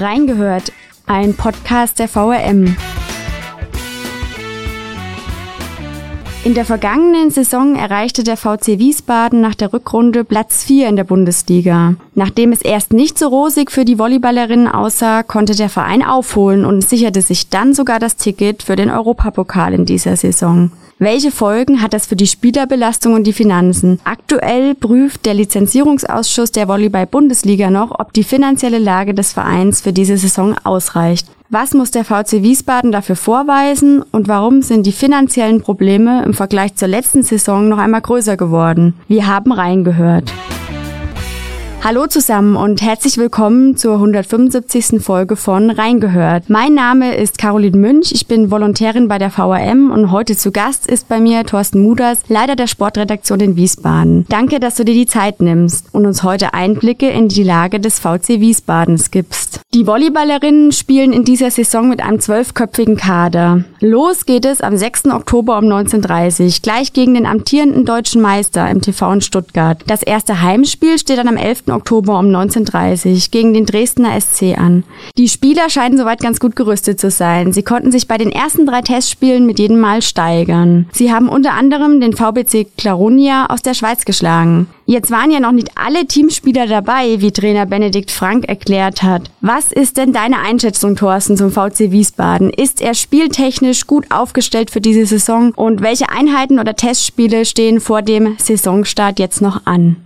Reingehört, ein Podcast der VRM. In der vergangenen Saison erreichte der VC Wiesbaden nach der Rückrunde Platz 4 in der Bundesliga. Nachdem es erst nicht so rosig für die Volleyballerinnen aussah, konnte der Verein aufholen und sicherte sich dann sogar das Ticket für den Europapokal in dieser Saison. Welche Folgen hat das für die Spielerbelastung und die Finanzen? Aktuell prüft der Lizenzierungsausschuss der Volleyball-Bundesliga noch, ob die finanzielle Lage des Vereins für diese Saison ausreicht. Was muss der VC Wiesbaden dafür vorweisen und warum sind die finanziellen Probleme im Vergleich zur letzten Saison noch einmal größer geworden? Wir haben reingehört. Hallo zusammen und herzlich willkommen zur 175. Folge von Reingehört. Mein Name ist Caroline Münch, ich bin Volontärin bei der VRM und heute zu Gast ist bei mir Thorsten Muders, Leiter der Sportredaktion in Wiesbaden. Danke, dass du dir die Zeit nimmst und uns heute Einblicke in die Lage des VC Wiesbadens gibst. Die Volleyballerinnen spielen in dieser Saison mit einem zwölfköpfigen Kader. Los geht es am 6. Oktober um 19.30 Uhr, gleich gegen den amtierenden deutschen Meister im TV in Stuttgart. Das erste Heimspiel steht dann am 11. Oktober um 19.30 gegen den Dresdner SC an. Die Spieler scheinen soweit ganz gut gerüstet zu sein. Sie konnten sich bei den ersten drei Testspielen mit jedem Mal steigern. Sie haben unter anderem den VBC Clarunia aus der Schweiz geschlagen. Jetzt waren ja noch nicht alle Teamspieler dabei, wie Trainer Benedikt Frank erklärt hat. Was ist denn deine Einschätzung, Thorsten, zum VC Wiesbaden? Ist er spieltechnisch gut aufgestellt für diese Saison? Und welche Einheiten oder Testspiele stehen vor dem Saisonstart jetzt noch an?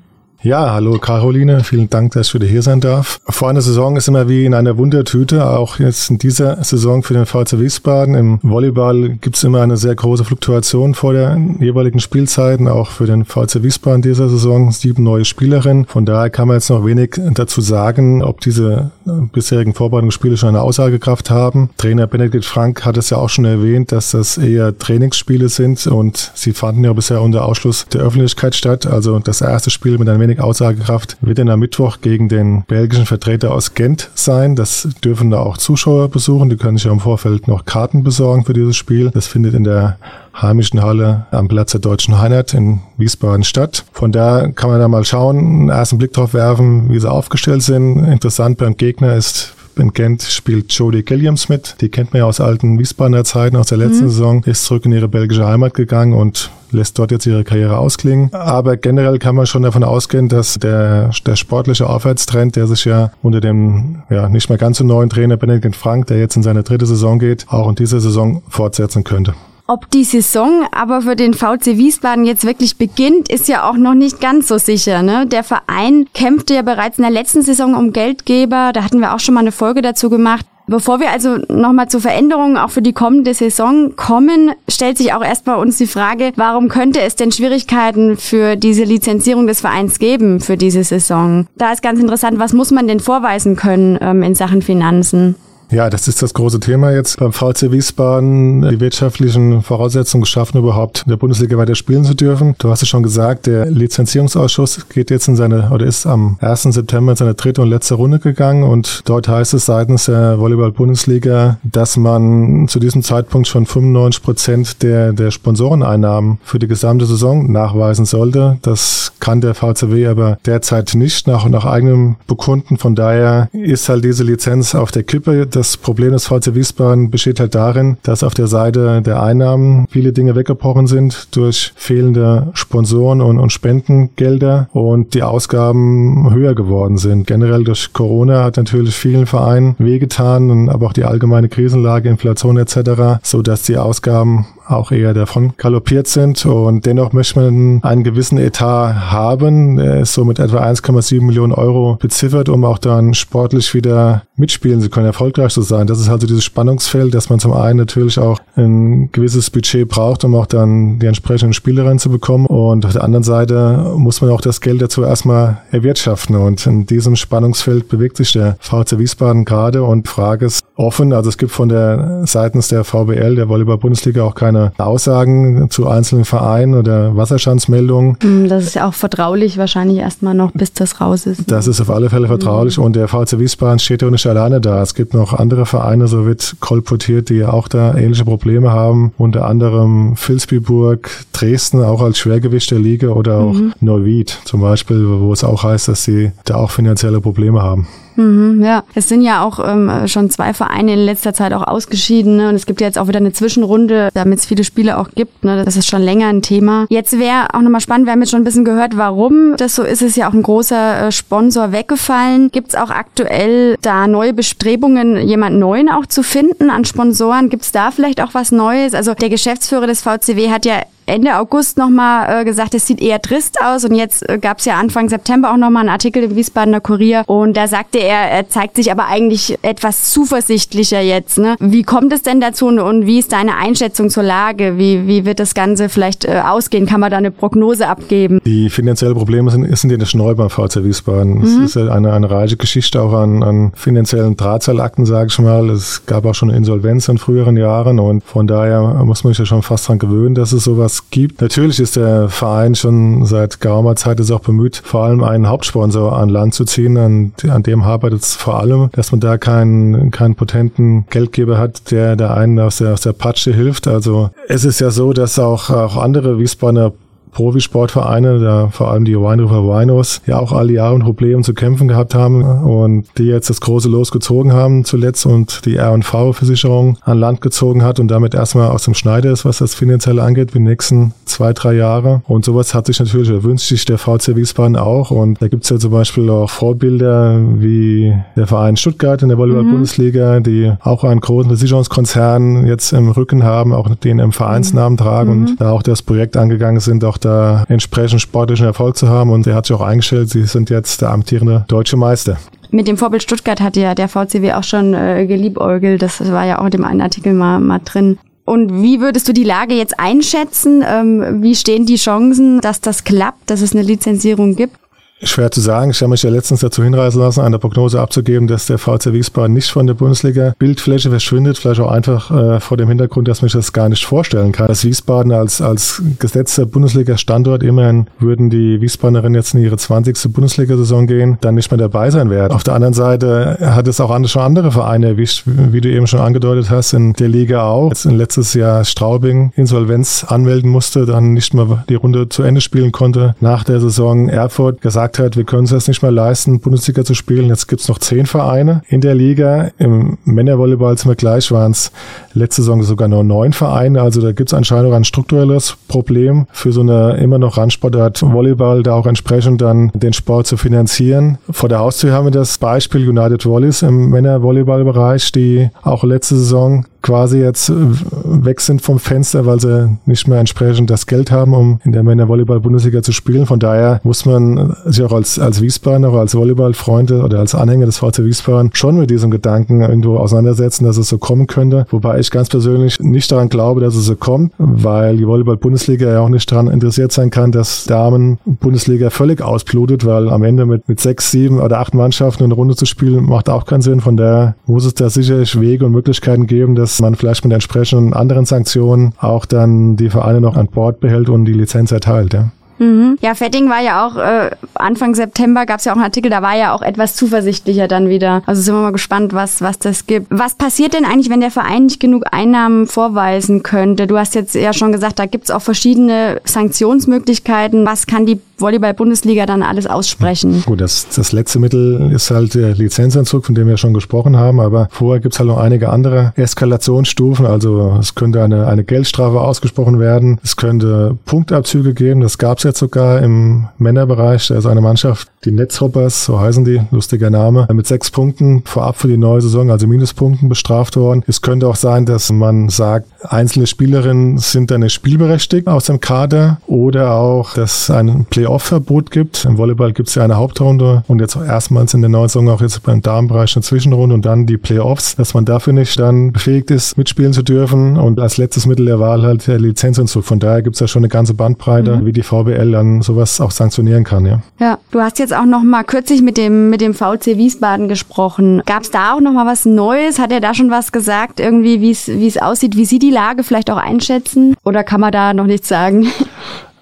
Ja, hallo Caroline, vielen Dank, dass ich wieder hier sein darf. Vor einer Saison ist immer wie in einer Wundertüte, auch jetzt in dieser Saison für den VC Wiesbaden. Im Volleyball gibt's immer eine sehr große Fluktuation vor der jeweiligen Spielzeiten, auch für den VC Wiesbaden dieser Saison sieben neue Spielerinnen. Von daher kann man jetzt noch wenig dazu sagen, ob diese bisherigen Vorbereitungsspiele schon eine Aussagekraft haben. Trainer Benedikt Frank hat es ja auch schon erwähnt, dass das eher Trainingsspiele sind und sie fanden ja bisher unter Ausschluss der Öffentlichkeit statt. Also das erste Spiel mit einem wenig Aussagekraft, wird dann am Mittwoch gegen den belgischen Vertreter aus Gent sein. Das dürfen da auch Zuschauer besuchen. Die können sich ja im Vorfeld noch Karten besorgen für dieses Spiel. Das findet in der heimischen Halle am Platz der Deutschen Einheit in Wiesbaden statt. Von da kann man da mal schauen, einen ersten Blick drauf werfen, wie sie aufgestellt sind. Interessant beim Gegner ist in Gent spielt Jodie Gilliams mit. Die kennt man ja aus alten Wiesbadener Zeiten, aus der letzten mhm. Saison. Ist zurück in ihre belgische Heimat gegangen und lässt dort jetzt ihre Karriere ausklingen. Aber generell kann man schon davon ausgehen, dass der, der sportliche Aufwärtstrend, der sich ja unter dem ja nicht mehr ganz so neuen Trainer Benedikt Frank, der jetzt in seine dritte Saison geht, auch in dieser Saison fortsetzen könnte. Ob die Saison aber für den VC Wiesbaden jetzt wirklich beginnt, ist ja auch noch nicht ganz so sicher. Ne? Der Verein kämpfte ja bereits in der letzten Saison um Geldgeber. Da hatten wir auch schon mal eine Folge dazu gemacht. Bevor wir also nochmal zu Veränderungen auch für die kommende Saison kommen, stellt sich auch erstmal uns die Frage, warum könnte es denn Schwierigkeiten für diese Lizenzierung des Vereins geben für diese Saison? Da ist ganz interessant, was muss man denn vorweisen können ähm, in Sachen Finanzen? Ja, das ist das große Thema jetzt beim VC Wiesbaden, die wirtschaftlichen Voraussetzungen geschaffen, überhaupt in der Bundesliga weiter spielen zu dürfen. Du hast es schon gesagt, der Lizenzierungsausschuss geht jetzt in seine, oder ist am 1. September in seine dritte und letzte Runde gegangen und dort heißt es seitens der Volleyball-Bundesliga, dass man zu diesem Zeitpunkt schon 95 Prozent der, der Sponsoreneinnahmen für die gesamte Saison nachweisen sollte. Das kann der VCW aber derzeit nicht nach, nach eigenem Bekunden. Von daher ist halt diese Lizenz auf der Kippe das Problem des VC Wiesbaden besteht halt darin, dass auf der Seite der Einnahmen viele Dinge weggebrochen sind durch fehlende Sponsoren und, und Spendengelder und die Ausgaben höher geworden sind. Generell durch Corona hat natürlich vielen Vereinen wehgetan, aber auch die allgemeine Krisenlage, Inflation etc., so dass die Ausgaben auch eher davon galoppiert sind. Und dennoch möchte man einen gewissen Etat haben. Er ist so mit etwa 1,7 Millionen Euro beziffert, um auch dann sportlich wieder mitspielen zu können, erfolgreich zu sein. Das ist also dieses Spannungsfeld, dass man zum einen natürlich auch ein gewisses Budget braucht, um auch dann die entsprechenden Spiele reinzubekommen. Und auf der anderen Seite muss man auch das Geld dazu erstmal erwirtschaften. Und in diesem Spannungsfeld bewegt sich der VC Wiesbaden gerade und Frage ist offen. Also es gibt von der seitens der VBL, der Volleyball-Bundesliga, auch keine keine Aussagen zu einzelnen Vereinen oder Wasserstandsmeldungen. Hm, das ist ja auch vertraulich wahrscheinlich erstmal noch, bis das raus ist. Ne? Das ist auf alle Fälle vertraulich mhm. und der VC Wiesbaden steht ja nicht alleine da. Es gibt noch andere Vereine, so wird kolportiert, die auch da ähnliche Probleme haben. Unter anderem Vilsbiburg, Dresden, auch als Schwergewicht der Liga oder auch mhm. Neuwied zum Beispiel, wo es auch heißt, dass sie da auch finanzielle Probleme haben. Mhm, ja, es sind ja auch ähm, schon zwei Vereine in letzter Zeit auch ausgeschieden ne? und es gibt ja jetzt auch wieder eine Zwischenrunde, damit es viele Spiele auch gibt. Ne? Das ist schon länger ein Thema. Jetzt wäre auch nochmal spannend, wir haben jetzt schon ein bisschen gehört, warum das so ist. Es ist ja auch ein großer äh, Sponsor weggefallen. Gibt es auch aktuell da neue Bestrebungen, jemand Neuen auch zu finden an Sponsoren? Gibt es da vielleicht auch was Neues? Also der Geschäftsführer des VCW hat ja Ende August nochmal äh, gesagt, es sieht eher trist aus. Und jetzt äh, gab es ja Anfang September auch nochmal einen Artikel im Wiesbadener Kurier. Und da sagte er, er zeigt sich aber eigentlich etwas zuversichtlicher jetzt. Ne? Wie kommt es denn dazu und wie ist deine Einschätzung zur Lage? Wie, wie wird das Ganze vielleicht äh, ausgehen? Kann man da eine Prognose abgeben? Die finanziellen Probleme sind, sind ja nicht neu beim VC Wiesbaden. Mhm. Es ist ja eine, eine reiche Geschichte auch an, an finanziellen Drahtseilakten, sage ich mal. Es gab auch schon Insolvenz in früheren Jahren und von daher muss man sich ja schon fast dran gewöhnen, dass es sowas gibt. Natürlich ist der Verein schon seit geraumer Zeit ist auch bemüht, vor allem einen Hauptsponsor an Land zu ziehen. An, an dem hapert es vor allem, dass man da keinen, keinen potenten Geldgeber hat, der der einen aus der, aus der Patsche hilft. Also es ist ja so, dass auch, auch andere Wiesbadener Profisportvereine, da vor allem die Weinriver Winos, ja auch alle Jahre ein Problem zu kämpfen gehabt haben und die jetzt das große Los gezogen haben zuletzt und die R&V-Versicherung an Land gezogen hat und damit erstmal aus dem Schneider ist, was das Finanzielle angeht, für die nächsten zwei, drei Jahre. Und sowas hat sich natürlich, wünscht sich der VC Wiesbaden auch und da gibt's ja zum Beispiel auch Vorbilder wie der Verein Stuttgart in der Volleyball-Bundesliga, mhm. die auch einen großen Versicherungskonzern jetzt im Rücken haben, auch den im Vereinsnamen tragen mhm. und da auch das Projekt angegangen sind, auch da entsprechend sportlichen Erfolg zu haben. Und er hat sich auch eingestellt, sie sind jetzt der amtierende deutsche Meister. Mit dem Vorbild Stuttgart hat ja der VCW auch schon äh, geliebäugelt. Das war ja auch in dem einen Artikel mal, mal drin. Und wie würdest du die Lage jetzt einschätzen? Ähm, wie stehen die Chancen, dass das klappt, dass es eine Lizenzierung gibt? Schwer zu sagen. Ich habe mich ja letztens dazu hinreißen lassen, eine Prognose abzugeben, dass der VC Wiesbaden nicht von der Bundesliga Bildfläche verschwindet. Vielleicht auch einfach äh, vor dem Hintergrund, dass mich das gar nicht vorstellen kann. Dass Wiesbaden als, als gesetzter Bundesliga-Standort immerhin würden die Wiesbaderinnen jetzt in ihre 20. Bundesliga-Saison gehen, dann nicht mehr dabei sein werden. Auf der anderen Seite hat es auch schon andere Vereine erwischt, wie du eben schon angedeutet hast, in der Liga auch. Jetzt in letztes Jahr Straubing Insolvenz anmelden musste, dann nicht mehr die Runde zu Ende spielen konnte. Nach der Saison Erfurt gesagt gesagt hat, wir können es jetzt nicht mehr leisten, Bundesliga zu spielen. Jetzt gibt es noch zehn Vereine in der Liga. Im Männervolleyball sind wir gleich, waren es letzte Saison sogar nur neun Vereine. Also da gibt es anscheinend auch ein strukturelles Problem für so eine immer noch Randsportart Volleyball, da auch entsprechend dann den Sport zu finanzieren. Vor der Haustür haben wir das Beispiel United Volleys im Männervolleyballbereich, die auch letzte Saison quasi jetzt weg sind vom Fenster, weil sie nicht mehr entsprechend das Geld haben, um in der Männer-Volleyball-Bundesliga zu spielen. Von daher muss man sich auch als, als Wiesbadener oder als Volleyballfreunde oder als Anhänger des VC Wiesbaden schon mit diesem Gedanken irgendwo auseinandersetzen, dass es so kommen könnte. Wobei ich ganz persönlich nicht daran glaube, dass es so kommt, weil die Volleyball-Bundesliga ja auch nicht daran interessiert sein kann, dass Damen-Bundesliga völlig ausblutet, weil am Ende mit, mit sechs, sieben oder acht Mannschaften eine Runde zu spielen, macht auch keinen Sinn. Von daher muss es da sicherlich Wege und Möglichkeiten geben, dass man vielleicht mit entsprechenden anderen Sanktionen auch dann die Vereine noch an Bord behält und die Lizenz erteilt. Ja. Mhm. Ja, Fetting war ja auch äh, Anfang September gab es ja auch einen Artikel, da war ja auch etwas zuversichtlicher dann wieder. Also sind wir mal gespannt, was was das gibt. Was passiert denn eigentlich, wenn der Verein nicht genug Einnahmen vorweisen könnte? Du hast jetzt ja schon gesagt, da gibt's auch verschiedene Sanktionsmöglichkeiten. Was kann die Volleyball-Bundesliga dann alles aussprechen? Gut, das, das letzte Mittel ist halt der Lizenzentzug, von dem wir schon gesprochen haben, aber vorher gibt's halt noch einige andere Eskalationsstufen. Also es könnte eine, eine Geldstrafe ausgesprochen werden, es könnte Punktabzüge geben, das gab's jetzt sogar im Männerbereich. Da ist eine Mannschaft, die Netzhoppers, so heißen die, lustiger Name, mit sechs Punkten vorab für die neue Saison, also Minuspunkten bestraft worden. Es könnte auch sein, dass man sagt, einzelne Spielerinnen sind dann nicht spielberechtigt aus dem Kader oder auch, dass ein Playoff-Verbot gibt. Im Volleyball gibt es ja eine Hauptrunde und jetzt erstmals in der neuen Saison auch jetzt beim Damenbereich eine Zwischenrunde und dann die Playoffs, dass man dafür nicht dann befähigt ist, mitspielen zu dürfen und als letztes Mittel der Wahl halt der Lizenzentzug. Von daher gibt es ja schon eine ganze Bandbreite, mhm. wie die VBL dann sowas auch sanktionieren kann, ja. Ja, du hast jetzt auch noch mal kürzlich mit dem mit dem VC Wiesbaden gesprochen. Gab es da auch noch mal was Neues? Hat er da schon was gesagt, irgendwie wie es aussieht, wie Sie die Lage vielleicht auch einschätzen? Oder kann man da noch nichts sagen?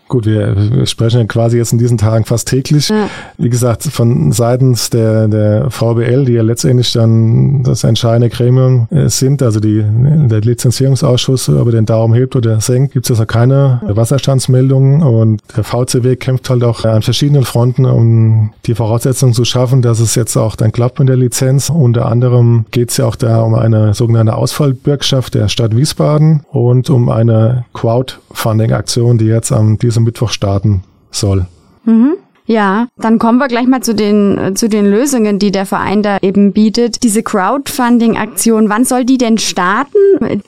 Gut, wir, sprechen ja quasi jetzt in diesen Tagen fast täglich. Ja. Wie gesagt, von seitens der, der VBL, die ja letztendlich dann das entscheidende Gremium äh, sind, also die, der Lizenzierungsausschuss über den Daumen hebt oder senkt, gibt es ja keine Wasserstandsmeldungen und der VCW kämpft halt auch an verschiedenen Fronten, um die Voraussetzungen zu schaffen, dass es jetzt auch dann klappt mit der Lizenz. Unter anderem geht es ja auch da um eine sogenannte Ausfallbürgschaft der Stadt Wiesbaden und um eine Crowdfunding-Aktion, die jetzt am diesem Mittwoch starten soll. Mhm. Ja, dann kommen wir gleich mal zu den, zu den Lösungen, die der Verein da eben bietet. Diese Crowdfunding-Aktion, wann soll die denn starten?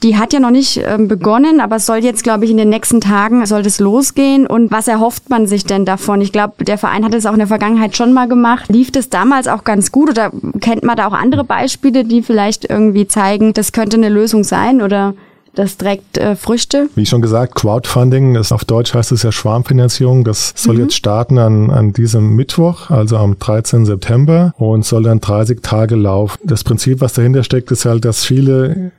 Die hat ja noch nicht äh, begonnen, aber soll jetzt, glaube ich, in den nächsten Tagen soll das losgehen. Und was erhofft man sich denn davon? Ich glaube, der Verein hat es auch in der Vergangenheit schon mal gemacht. Lief das damals auch ganz gut oder kennt man da auch andere Beispiele, die vielleicht irgendwie zeigen, das könnte eine Lösung sein oder? Das trägt äh, Früchte. Wie schon gesagt, Crowdfunding, das auf Deutsch heißt es ja Schwarmfinanzierung, das soll mhm. jetzt starten an, an diesem Mittwoch, also am 13. September und soll dann 30 Tage laufen. Das Prinzip, was dahinter steckt, ist halt, dass viele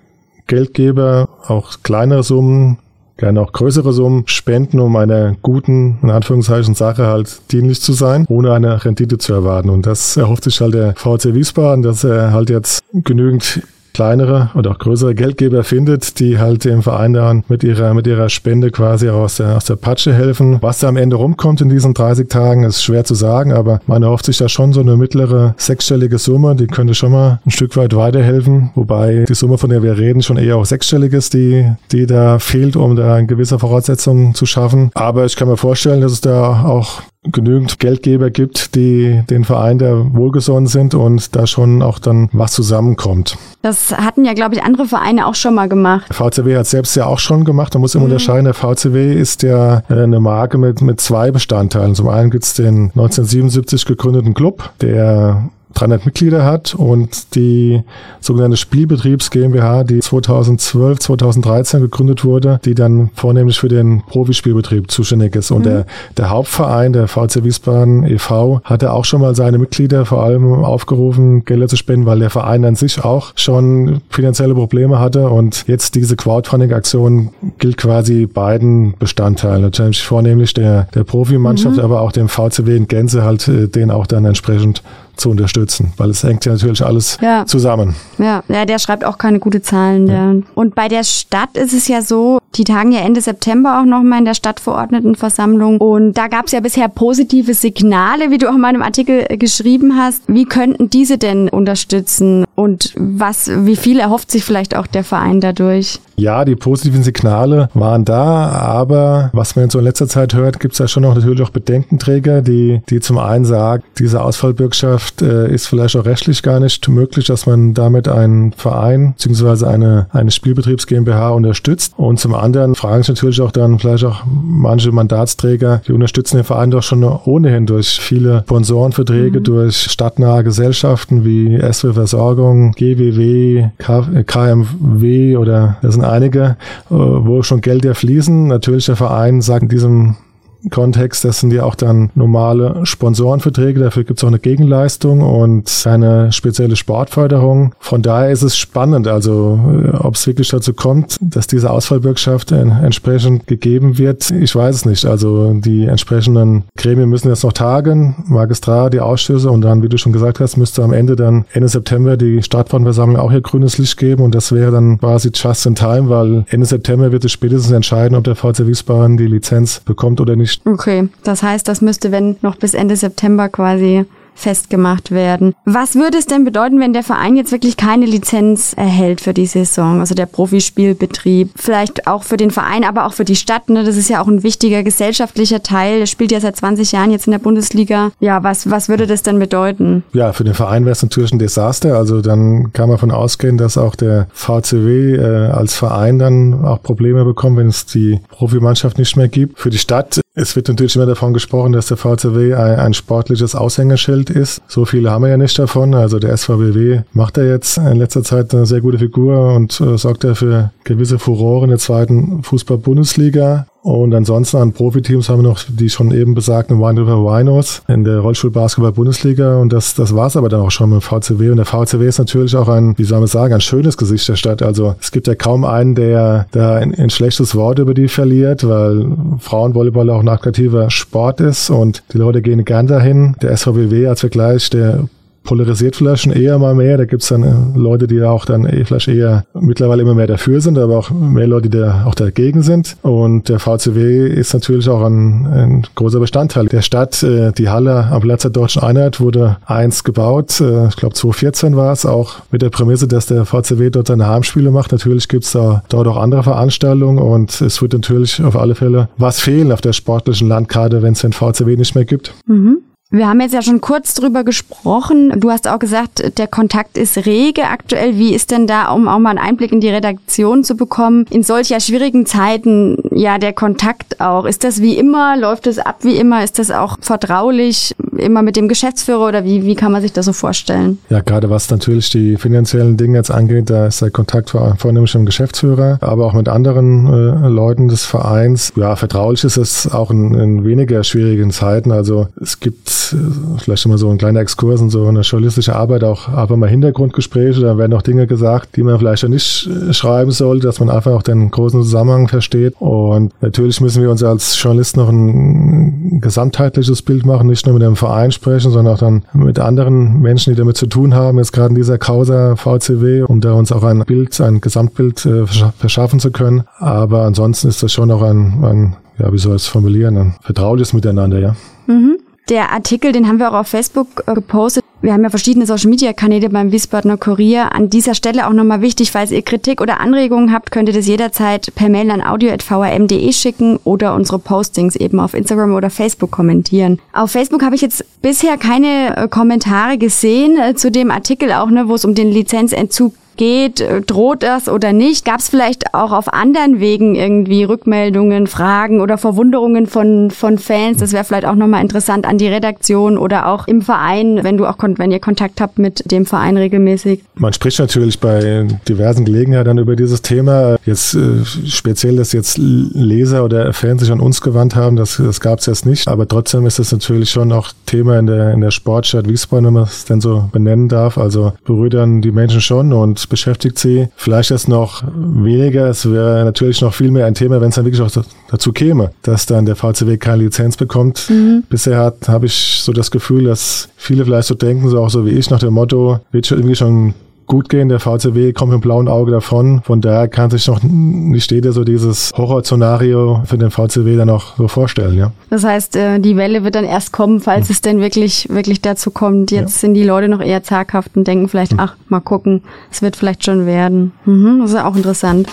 Geldgeber auch kleinere Summen gerne auch größere Summen spenden, um einer guten, in Anführungszeichen, Sache halt dienlich zu sein, ohne eine Rendite zu erwarten. Und das erhofft sich halt der VC Wiesbaden, dass er halt jetzt genügend kleinere oder auch größere Geldgeber findet, die halt dem Verein dann mit ihrer, mit ihrer Spende quasi aus der, aus der Patsche helfen. Was da am Ende rumkommt in diesen 30 Tagen, ist schwer zu sagen, aber man erhofft sich da schon so eine mittlere sechsstellige Summe, die könnte schon mal ein Stück weit weiterhelfen, wobei die Summe, von der wir reden, schon eher auch sechsstellig ist, die, die da fehlt, um da eine gewisse Voraussetzung zu schaffen. Aber ich kann mir vorstellen, dass es da auch genügend Geldgeber gibt, die den Verein der wohlgesonnen sind und da schon auch dann was zusammenkommt. Das hatten ja, glaube ich, andere Vereine auch schon mal gemacht. Der VCW hat selbst ja auch schon gemacht. Da muss immer mhm. unterscheiden, der VCW ist ja äh, eine Marke mit, mit zwei Bestandteilen. Zum einen gibt es den 1977 gegründeten Club, der 300 Mitglieder hat und die sogenannte Spielbetriebs GmbH, die 2012, 2013 gegründet wurde, die dann vornehmlich für den Profispielbetrieb zuständig ist. Und mhm. der, der Hauptverein, der VC Wiesbaden e.V., hatte auch schon mal seine Mitglieder vor allem aufgerufen, Gelder zu spenden, weil der Verein an sich auch schon finanzielle Probleme hatte. Und jetzt diese Crowdfunding-Aktion gilt quasi beiden Bestandteilen. Natürlich vornehmlich der, der Profimannschaft, mhm. aber auch dem VCW in Gänze halt äh, den auch dann entsprechend zu unterstützen, weil es hängt ja natürlich alles ja. zusammen. Ja, ja, der schreibt auch keine gute Zahlen. Ja. Und bei der Stadt ist es ja so, die tagen ja Ende September auch nochmal in der Stadtverordnetenversammlung. Und da gab es ja bisher positive Signale, wie du auch in meinem Artikel geschrieben hast. Wie könnten diese denn unterstützen? Und was, wie viel erhofft sich vielleicht auch der Verein dadurch? Ja, die positiven Signale waren da, aber was man jetzt so in letzter Zeit hört, gibt es ja schon noch natürlich auch Bedenkenträger, die, die zum einen sagen, diese Ausfallbürgschaft äh, ist vielleicht auch rechtlich gar nicht möglich, dass man damit einen Verein bzw. eine, eine Spielbetriebs GmbH unterstützt. Und zum anderen fragen sich natürlich auch dann vielleicht auch manche Mandatsträger, die unterstützen den Verein doch schon ohnehin durch viele Sponsorenverträge, mhm. durch stadtnahe Gesellschaften wie SW Versorgung, GWW, KMW oder das sind einige, äh, wo schon Gelder fließen. Natürlich der Verein sagt in diesem Kontext, das sind ja auch dann normale Sponsorenverträge, dafür gibt es auch eine Gegenleistung und eine spezielle Sportförderung. Von daher ist es spannend, also äh, ob es wirklich dazu kommt, dass diese Ausfallbürgschaft entsprechend gegeben wird, ich weiß es nicht. Also die entsprechenden Gremien müssen jetzt noch tagen, Magistrat, die Ausschüsse und dann, wie du schon gesagt hast, müsste am Ende dann Ende September die Stadtversammlung auch ihr grünes Licht geben und das wäre dann quasi just in time, weil Ende September wird es spätestens entscheiden, ob der VC Wiesbaden die Lizenz bekommt oder nicht nicht. Okay, das heißt, das müsste, wenn noch bis Ende September quasi festgemacht werden. Was würde es denn bedeuten, wenn der Verein jetzt wirklich keine Lizenz erhält für die Saison? Also der Profispielbetrieb, vielleicht auch für den Verein, aber auch für die Stadt. Ne? Das ist ja auch ein wichtiger gesellschaftlicher Teil. Der spielt ja seit 20 Jahren jetzt in der Bundesliga. Ja, was, was würde das denn bedeuten? Ja, für den Verein wäre es natürlich ein Desaster. Also dann kann man davon ausgehen, dass auch der VCW äh, als Verein dann auch Probleme bekommt, wenn es die Profimannschaft nicht mehr gibt. Für die Stadt, es wird natürlich immer davon gesprochen, dass der VCW ein, ein sportliches Aushängeschild ist. So viele haben wir ja nicht davon. Also der SVBW macht da jetzt in letzter Zeit eine sehr gute Figur und äh, sorgt ja für gewisse Furore in der zweiten Fußball-Bundesliga. Und ansonsten an Profiteams haben wir noch die schon eben besagten Wine River Rhinos in der Rollstuhl-Basketball-Bundesliga. Und das, das war's aber dann auch schon mit dem VCW. Und der VCW ist natürlich auch ein, wie soll man sagen, ein schönes Gesicht der Stadt. Also es gibt ja kaum einen, der da ein, ein schlechtes Wort über die verliert, weil Frauenvolleyball auch ein attraktiver Sport ist und die Leute gehen gern dahin. Der SVBW als Vergleich, der polarisiert vielleicht schon eher mal mehr. Da gibt's dann äh, Leute, die auch dann eh vielleicht eher mittlerweile immer mehr dafür sind, aber auch mehr Leute, die da auch dagegen sind. Und der VCW ist natürlich auch ein, ein großer Bestandteil der Stadt. Äh, die Halle am Platz der Deutschen Einheit wurde eins gebaut. Äh, ich glaube 2014 war es, auch mit der Prämisse, dass der VCW dort seine Heimspiele macht. Natürlich gibt's da dort auch andere Veranstaltungen und es wird natürlich auf alle Fälle was fehlen auf der sportlichen Landkarte, wenn es den VCW nicht mehr gibt. Mhm. Wir haben jetzt ja schon kurz drüber gesprochen. Du hast auch gesagt, der Kontakt ist rege aktuell. Wie ist denn da, um auch mal einen Einblick in die Redaktion zu bekommen, in solcher schwierigen Zeiten, ja, der Kontakt auch? Ist das wie immer? Läuft es ab wie immer? Ist das auch vertraulich? Immer mit dem Geschäftsführer oder wie, wie kann man sich das so vorstellen? Ja, gerade was natürlich die finanziellen Dinge jetzt angeht, da ist der Kontakt vornehmlich im Geschäftsführer, aber auch mit anderen äh, Leuten des Vereins. Ja, vertraulich ist es auch in, in weniger schwierigen Zeiten. Also es gibt vielleicht immer so ein kleiner Exkurs in so eine journalistische Arbeit auch einfach mal Hintergrundgespräche, da werden auch Dinge gesagt, die man vielleicht nicht schreiben sollte, dass man einfach auch den großen Zusammenhang versteht. Und natürlich müssen wir uns als Journalisten noch ein gesamtheitliches Bild machen, nicht nur mit dem Verein sprechen, sondern auch dann mit anderen Menschen, die damit zu tun haben, jetzt gerade in dieser Causa VCW, um da uns auch ein Bild, ein Gesamtbild äh, verschaffen zu können. Aber ansonsten ist das schon auch ein, ein ja, wie soll ich es formulieren, ein vertrauliches Miteinander, ja. Mhm. Der Artikel, den haben wir auch auf Facebook äh, gepostet. Wir haben ja verschiedene Social-Media-Kanäle beim Wiesbadener Kurier. An dieser Stelle auch nochmal wichtig, falls ihr Kritik oder Anregungen habt, könnt ihr das jederzeit per Mail an audio.vrm.de schicken oder unsere Postings eben auf Instagram oder Facebook kommentieren. Auf Facebook habe ich jetzt bisher keine äh, Kommentare gesehen äh, zu dem Artikel auch, ne, wo es um den Lizenzentzug geht, äh, droht das oder nicht? Gab es vielleicht auch auf anderen Wegen irgendwie Rückmeldungen, Fragen oder Verwunderungen von, von Fans? Das wäre vielleicht auch nochmal interessant an die Redaktion oder auch im Verein, wenn du auch wenn ihr Kontakt habt mit dem Verein regelmäßig. Man spricht natürlich bei diversen Gelegenheiten dann über dieses Thema. Jetzt äh, speziell, dass jetzt Leser oder Fans sich an uns gewandt haben, das, das gab es jetzt nicht. Aber trotzdem ist es natürlich schon auch Thema in der, in der Sportstadt Wiesbaden, wenn man es denn so benennen darf. Also berührt dann die Menschen schon und beschäftigt sie. Vielleicht ist noch weniger. Es wäre natürlich noch viel mehr ein Thema, wenn es dann wirklich auch dazu käme, dass dann der VCW keine Lizenz bekommt. Mhm. Bisher habe ich so das Gefühl, dass viele vielleicht so denken, so auch so wie ich, nach dem Motto, wird schon irgendwie schon gut gehen. Der VCW kommt mit blauen Auge davon. Von daher kann sich noch nicht jeder so dieses Horrorszenario für den VCW dann auch so vorstellen, ja. Das heißt, äh, die Welle wird dann erst kommen, falls hm. es denn wirklich, wirklich dazu kommt. Jetzt ja. sind die Leute noch eher zaghaft und denken vielleicht, hm. ach, mal gucken, es wird vielleicht schon werden. Mhm, das ist auch interessant.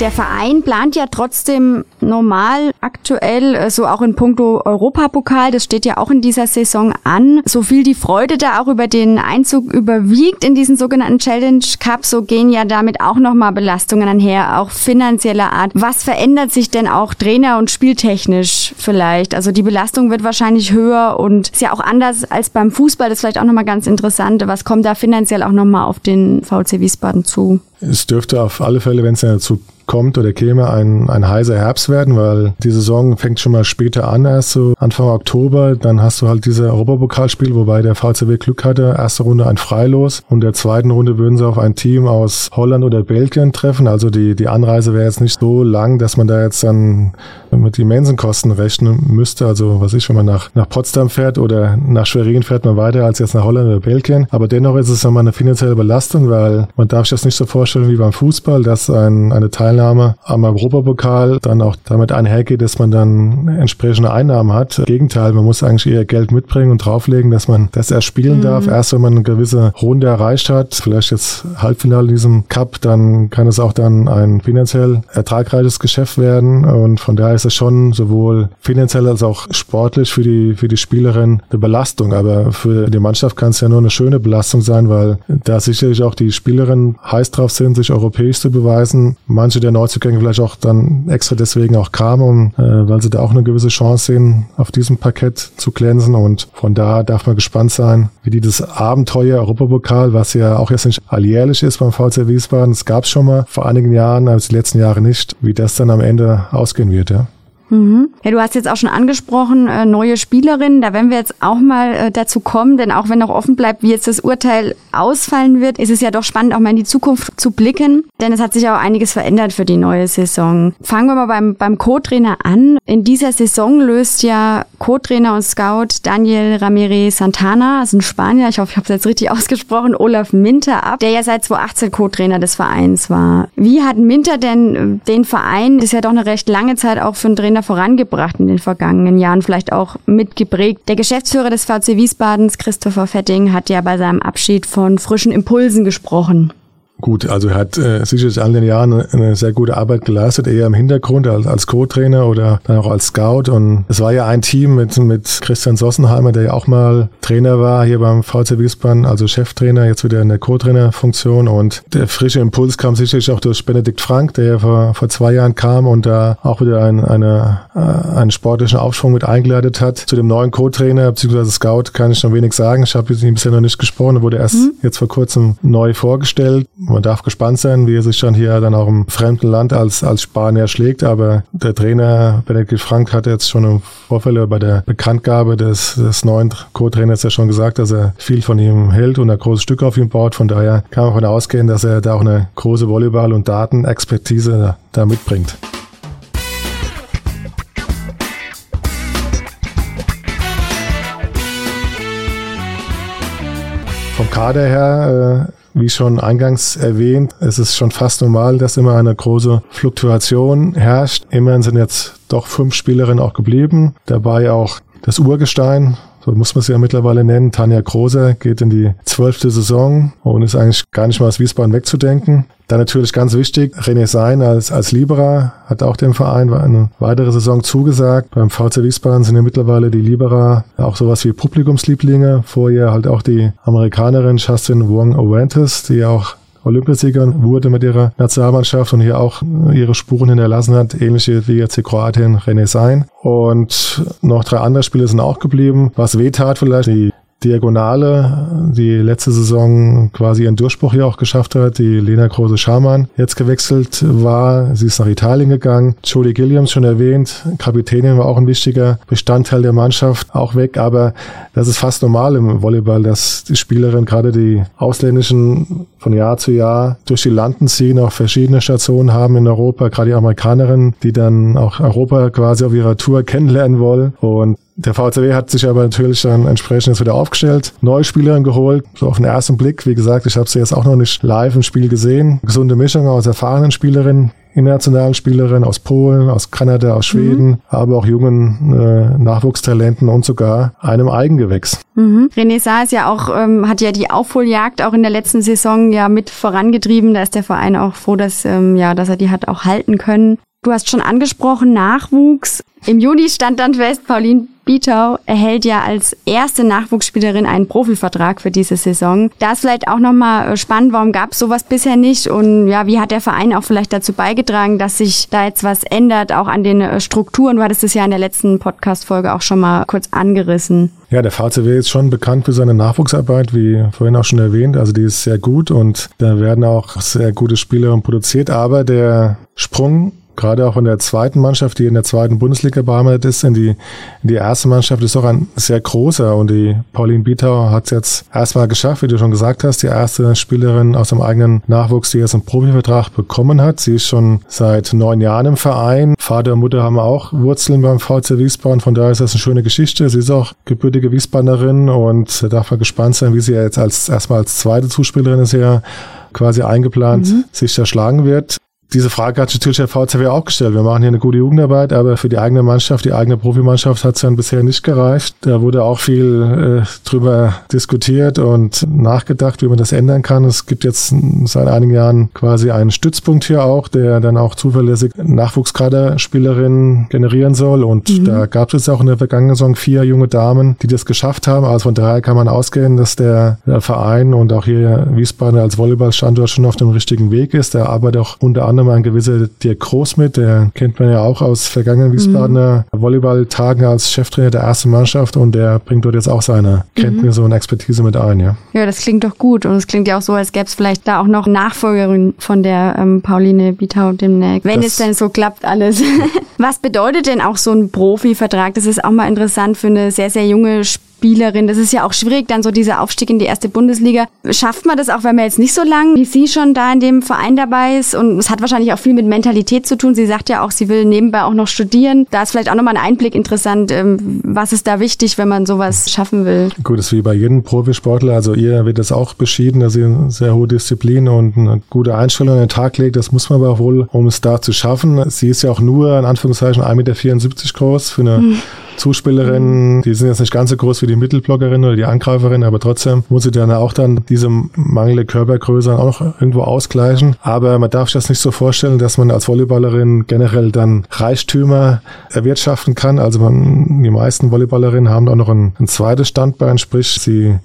Der Verein plant ja trotzdem normal aktuell, äh, so auch in puncto Europapokal, das steht ja auch in dieser Saison an. So viel die Freude da auch über den Einzug überwiegt in diesen sogenannten Challenge Cup, so gehen ja damit auch nochmal Belastungen einher, auch finanzieller Art. Was verändert sich denn auch trainer- und spieltechnisch vielleicht? Also die Belastung wird wahrscheinlich höher und ist ja auch anders als beim Fußball, das ist vielleicht auch nochmal ganz interessant. Was kommt da finanziell auch nochmal auf den VC Wiesbaden zu? Es dürfte auf alle Fälle, wenn es dazu kommt oder käme, ein, ein heißer Herbst werden, weil die Saison fängt schon mal später an, erst so Anfang Oktober. Dann hast du halt diese Europapokalspiel, wobei der VCW Glück hatte. Erste Runde ein Freilos und der zweiten Runde würden sie auf ein Team aus Holland oder Belgien treffen. Also die, die Anreise wäre jetzt nicht so lang, dass man da jetzt dann mit immensen Kosten rechnen müsste. Also was ich, wenn man nach, nach Potsdam fährt oder nach Schwerin fährt man weiter als jetzt nach Holland oder Belgien. Aber dennoch ist es immer eine finanzielle Belastung, weil man darf sich das nicht so vorstellen wie beim Fußball, dass ein, eine Teilnahme am Europapokal dann auch damit einhergeht, dass man dann entsprechende Einnahmen hat. Im Gegenteil, man muss eigentlich eher Geld mitbringen und drauflegen, dass man das erst spielen mhm. darf. Erst wenn man eine gewisse Runde erreicht hat, vielleicht jetzt Halbfinale in diesem Cup, dann kann es auch dann ein finanziell ertragreiches Geschäft werden. Und von daher ist ist es schon sowohl finanziell als auch sportlich für die, für die Spielerin eine Belastung. Aber für die Mannschaft kann es ja nur eine schöne Belastung sein, weil da sicherlich auch die Spielerinnen heiß drauf sind, sich europäisch zu beweisen. Manche der Neuzugänge vielleicht auch dann extra deswegen auch kamen, äh, weil sie da auch eine gewisse Chance sehen, auf diesem Parkett zu glänzen. Und von da darf man gespannt sein, wie die das Abenteuer Europapokal, was ja auch jetzt nicht alljährlich ist beim VC Wiesbaden, es gab schon mal vor einigen Jahren, aber die letzten Jahre nicht, wie das dann am Ende ausgehen wird. Ja. Mhm. Ja, du hast jetzt auch schon angesprochen, äh, neue Spielerinnen. Da werden wir jetzt auch mal äh, dazu kommen, denn auch wenn noch offen bleibt, wie jetzt das Urteil ausfallen wird, ist es ja doch spannend, auch mal in die Zukunft zu blicken, denn es hat sich auch einiges verändert für die neue Saison. Fangen wir mal beim, beim Co-Trainer an. In dieser Saison löst ja Co-Trainer und Scout Daniel Ramirez Santana, also ein Spanier, ich hoffe, ich habe es jetzt richtig ausgesprochen, Olaf Minter ab, der ja seit 2018 Co-Trainer des Vereins war. Wie hat Minter denn äh, den Verein, das ist ja doch eine recht lange Zeit auch für einen Trainer vorangebracht in den vergangenen Jahren, vielleicht auch mitgeprägt. Der Geschäftsführer des VC Wiesbadens, Christopher Fetting, hat ja bei seinem Abschied von frischen Impulsen gesprochen. Gut, also er hat äh, sicherlich all den Jahren eine, eine, sehr gute Arbeit geleistet, eher im Hintergrund als, als Co-Trainer oder dann auch als Scout. Und es war ja ein Team mit, mit Christian Sossenheimer, der ja auch mal Trainer war hier beim VC Wiesbaden, also Cheftrainer, jetzt wieder in der Co-Trainer-Funktion. Und der frische Impuls kam sicherlich auch durch Benedikt Frank, der ja vor, vor zwei Jahren kam und da auch wieder ein, eine, äh, einen sportlichen Aufschwung mit eingeleitet hat. Zu dem neuen Co-Trainer bzw. Scout kann ich noch wenig sagen. Ich habe mit ihm bisher noch nicht gesprochen, wurde erst mhm. jetzt vor kurzem neu vorgestellt man darf gespannt sein, wie er sich dann hier dann auch im fremden Land als, als Spanier schlägt. Aber der Trainer Benedikt Frank hat jetzt schon im Vorfeld bei der Bekanntgabe des, des neuen Co-Trainers ja schon gesagt, dass er viel von ihm hält und ein großes Stück auf ihm baut. Von daher kann man davon ausgehen, dass er da auch eine große Volleyball- und Datenexpertise da mitbringt. Vom Kader her äh, wie schon eingangs erwähnt, es ist schon fast normal, dass immer eine große Fluktuation herrscht. Immerhin sind jetzt doch fünf Spielerinnen auch geblieben. Dabei auch das Urgestein, so muss man es ja mittlerweile nennen. Tanja Großer geht in die zwölfte Saison und ist eigentlich gar nicht mal aus Wiesbaden wegzudenken. Dann natürlich ganz wichtig, René Sein als, als Libera hat auch dem Verein eine weitere Saison zugesagt. Beim VC Wiesbaden sind ja mittlerweile die Libera auch sowas wie Publikumslieblinge. Vorher halt auch die Amerikanerin Justin Wong Owentis, die auch Olympiasieger wurde mit ihrer Nationalmannschaft und hier auch ihre Spuren hinterlassen hat, ähnliche wie jetzt die Kroatin René Sein. Und noch drei andere Spiele sind auch geblieben. Was wehtat vielleicht, die Diagonale, die letzte Saison quasi ihren Durchbruch hier auch geschafft hat, die Lena Große-Schamann jetzt gewechselt war. Sie ist nach Italien gegangen. Jodie Gilliams schon erwähnt, Kapitänin war auch ein wichtiger Bestandteil der Mannschaft, auch weg. Aber das ist fast normal im Volleyball, dass die Spielerinnen, gerade die ausländischen, von Jahr zu Jahr durch die Landen ziehen, auch verschiedene Stationen haben in Europa, gerade die Amerikanerinnen, die dann auch Europa quasi auf ihrer Tour kennenlernen wollen. Und der VCW hat sich aber natürlich dann entsprechend jetzt wieder aufgestellt, neue Spielerin geholt, so auf den ersten Blick. Wie gesagt, ich habe sie jetzt auch noch nicht live im Spiel gesehen. Gesunde Mischung aus erfahrenen Spielerinnen, internationalen Spielerinnen aus Polen, aus Kanada, aus Schweden, mhm. aber auch jungen äh, Nachwuchstalenten und sogar einem Eigengewächs. Mhm. René Saar ist ja auch, ähm, hat ja die Aufholjagd auch in der letzten Saison ja mit vorangetrieben. Da ist der Verein auch froh, dass, ähm, ja, dass er die hat auch halten können. Du hast schon angesprochen, Nachwuchs. Im Juni stand dann fest, Pauline Bietau erhält ja als erste Nachwuchsspielerin einen Profivertrag für diese Saison. Da ist vielleicht auch nochmal äh, spannend, warum gab es sowas bisher nicht und ja, wie hat der Verein auch vielleicht dazu beigetragen, dass sich da jetzt was ändert, auch an den äh, Strukturen. Du hattest es ja in der letzten Podcast-Folge auch schon mal kurz angerissen. Ja, der VCW ist schon bekannt für seine Nachwuchsarbeit, wie vorhin auch schon erwähnt. Also die ist sehr gut und da werden auch sehr gute Spielerinnen produziert, aber der Sprung gerade auch in der zweiten Mannschaft, die in der zweiten Bundesliga beheimatet ist, in die, in die erste Mannschaft ist doch ein sehr großer und die Pauline Bietau hat es jetzt erstmal geschafft, wie du schon gesagt hast, die erste Spielerin aus dem eigenen Nachwuchs, die jetzt einen Profivertrag bekommen hat. Sie ist schon seit neun Jahren im Verein. Vater und Mutter haben auch Wurzeln beim VC Wiesbaden, von daher ist das eine schöne Geschichte. Sie ist auch gebürtige Wiesbadenerin und da darf man gespannt sein, wie sie jetzt als erstmal als zweite Zuspielerin ist ja quasi eingeplant, mhm. sich da schlagen wird. Diese Frage hat sich natürlich der VCW auch gestellt. Wir machen hier eine gute Jugendarbeit, aber für die eigene Mannschaft, die eigene Profimannschaft hat es dann bisher nicht gereicht. Da wurde auch viel äh, drüber diskutiert und nachgedacht, wie man das ändern kann. Es gibt jetzt seit einigen Jahren quasi einen Stützpunkt hier auch, der dann auch zuverlässig Nachwuchskaderspielerinnen generieren soll. Und mhm. da gab es auch in der vergangenen Saison vier junge Damen, die das geschafft haben. Also von daher kann man ausgehen, dass der, der Verein und auch hier Wiesbaden als Volleyballstandort schon auf dem richtigen Weg ist. Da arbeitet auch unter anderem ein gewisser Dirk Groß mit, der kennt man ja auch aus vergangenen mhm. Wiesbadener mhm. Volleyballtagen als Cheftrainer der ersten Mannschaft und der bringt dort jetzt auch seine Kenntnisse mhm. und Expertise mit ein, ja. Ja, das klingt doch gut und es klingt ja auch so, als gäbe es vielleicht da auch noch Nachfolgerin von der ähm, Pauline Bietau demnächst, wenn das es denn so klappt alles. Was bedeutet denn auch so ein Profivertrag? Das ist auch mal interessant für eine sehr, sehr junge Spielerin Spielerin. Das ist ja auch schwierig, dann so dieser Aufstieg in die erste Bundesliga. Schafft man das auch, wenn man jetzt nicht so lange wie sie schon da in dem Verein dabei ist? Und es hat wahrscheinlich auch viel mit Mentalität zu tun. Sie sagt ja auch, sie will nebenbei auch noch studieren. Da ist vielleicht auch nochmal ein Einblick interessant. Ähm, was ist da wichtig, wenn man sowas schaffen will? Gut, das ist wie bei jedem Profisportler. Also ihr wird das auch beschieden, dass sie eine sehr hohe Disziplin und eine gute Einstellung an den Tag legt. Das muss man aber wohl, um es da zu schaffen. Sie ist ja auch nur in Anführungszeichen 1,74 Meter groß für eine hm. Zuspielerinnen, die sind jetzt nicht ganz so groß wie die Mittelblockerin oder die Angreiferin, aber trotzdem muss sie dann auch dann diese mangelnde Körpergröße auch noch irgendwo ausgleichen. Aber man darf sich das nicht so vorstellen, dass man als Volleyballerin generell dann Reichtümer erwirtschaften kann. Also man, die meisten Volleyballerinnen haben auch noch ein, ein zweites Standbein, sprich sie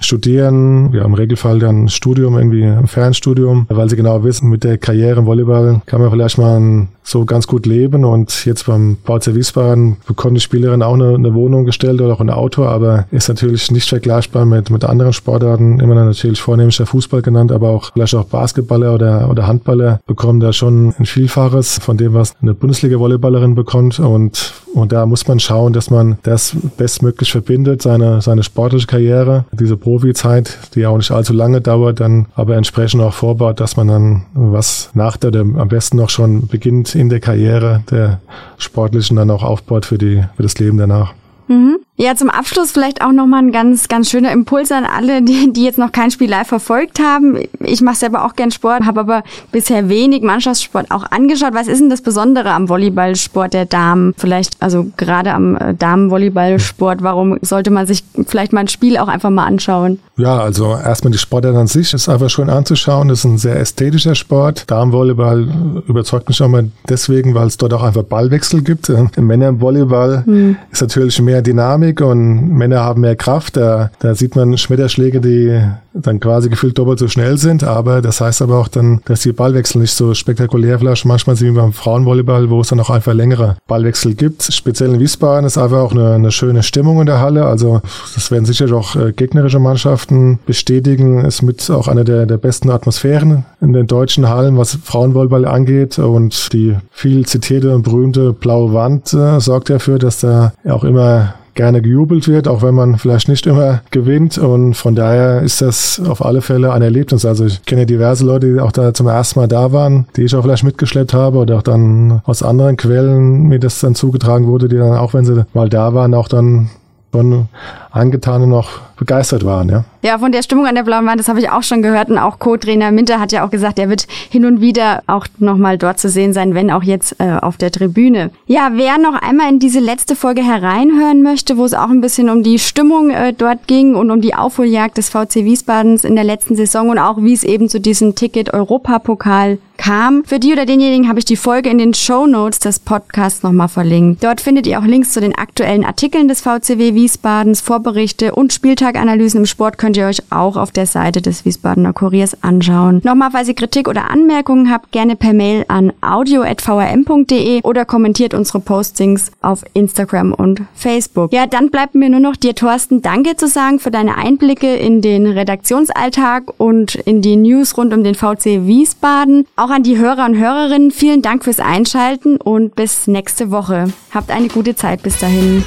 studieren, ja im Regelfall dann Studium, irgendwie ein Fernstudium, weil sie genau wissen, mit der Karriere im Volleyball kann man vielleicht mal so ganz gut leben. Und jetzt beim VC Wiesbaden bekommt die Spielerin auch eine, eine, Wohnung gestellt oder auch ein Auto, aber ist natürlich nicht vergleichbar mit, mit anderen Sportarten. Immer natürlich vornehmlich der Fußball genannt, aber auch vielleicht auch Basketballer oder, oder Handballer bekommen da schon ein Vielfaches von dem, was eine Bundesliga-Volleyballerin bekommt. Und, und da muss man schauen, dass man das bestmöglich verbindet, seine, seine sportliche Karriere, diese Profizeit, die auch nicht allzu lange dauert, dann aber entsprechend auch vorbaut, dass man dann was nach der, oder am besten noch schon beginnt, in der Karriere der Sportlichen dann auch aufbaut für, die, für das Leben danach. Mhm. Ja, zum Abschluss vielleicht auch nochmal ein ganz, ganz schöner Impuls an alle, die, die jetzt noch kein Spiel live verfolgt haben. Ich mache selber auch gern Sport, habe aber bisher wenig Mannschaftssport auch angeschaut. Was ist denn das Besondere am Volleyballsport der Damen? Vielleicht, also gerade am äh, Damenvolleyballsport, warum sollte man sich vielleicht mal ein Spiel auch einfach mal anschauen? Ja, also erstmal die Sportart an sich ist einfach schön anzuschauen. Das ist ein sehr ästhetischer Sport. Damenvolleyball überzeugt mich auch mal deswegen, weil es dort auch einfach Ballwechsel gibt. Im Männervolleyball hm. ist natürlich mehr Dynamik Dynamik und Männer haben mehr Kraft. Da, da sieht man Schmetterschläge, die dann quasi gefühlt doppelt so schnell sind. Aber das heißt aber auch dann, dass die Ballwechsel nicht so spektakulär vielleicht manchmal sind wie beim Frauenvolleyball, wo es dann auch einfach längere Ballwechsel gibt. Speziell in Wiesbaden ist einfach auch eine, eine schöne Stimmung in der Halle. Also das werden sicher auch äh, gegnerische Mannschaften bestätigen. Es mit auch eine der, der besten Atmosphären in den deutschen Hallen, was Frauenvolleyball angeht. Und die viel zitierte und berühmte blaue Wand äh, sorgt dafür, dass da auch immer gerne gejubelt wird, auch wenn man vielleicht nicht immer gewinnt. Und von daher ist das auf alle Fälle ein Erlebnis. Also ich kenne diverse Leute, die auch da zum ersten Mal da waren, die ich auch vielleicht mitgeschleppt habe oder auch dann aus anderen Quellen mir das dann zugetragen wurde, die dann auch, wenn sie mal da waren, auch dann von angetan und auch begeistert waren, ja. Ja, von der Stimmung an der Blauen Wand, das habe ich auch schon gehört. Und auch Co-Trainer Minter hat ja auch gesagt, er wird hin und wieder auch nochmal dort zu sehen sein, wenn auch jetzt äh, auf der Tribüne. Ja, wer noch einmal in diese letzte Folge hereinhören möchte, wo es auch ein bisschen um die Stimmung äh, dort ging und um die Aufholjagd des VC Wiesbadens in der letzten Saison und auch wie es eben zu diesem Ticket Europapokal kam. Für die oder denjenigen habe ich die Folge in den Show Notes des Podcasts nochmal verlinkt. Dort findet ihr auch Links zu den aktuellen Artikeln des VCW Wiesbadens, Vorberichte und Spieltaganalysen im Sport könnt ihr euch auch auf der Seite des Wiesbadener Kuriers anschauen. Nochmal, falls ihr Kritik oder Anmerkungen habt, gerne per Mail an audio.vrm.de oder kommentiert unsere Postings auf Instagram und Facebook. Ja, dann bleibt mir nur noch dir, Thorsten, Danke zu sagen für deine Einblicke in den Redaktionsalltag und in die News rund um den VC Wiesbaden. Auch an die Hörer und Hörerinnen vielen Dank fürs Einschalten und bis nächste Woche. Habt eine gute Zeit bis dahin.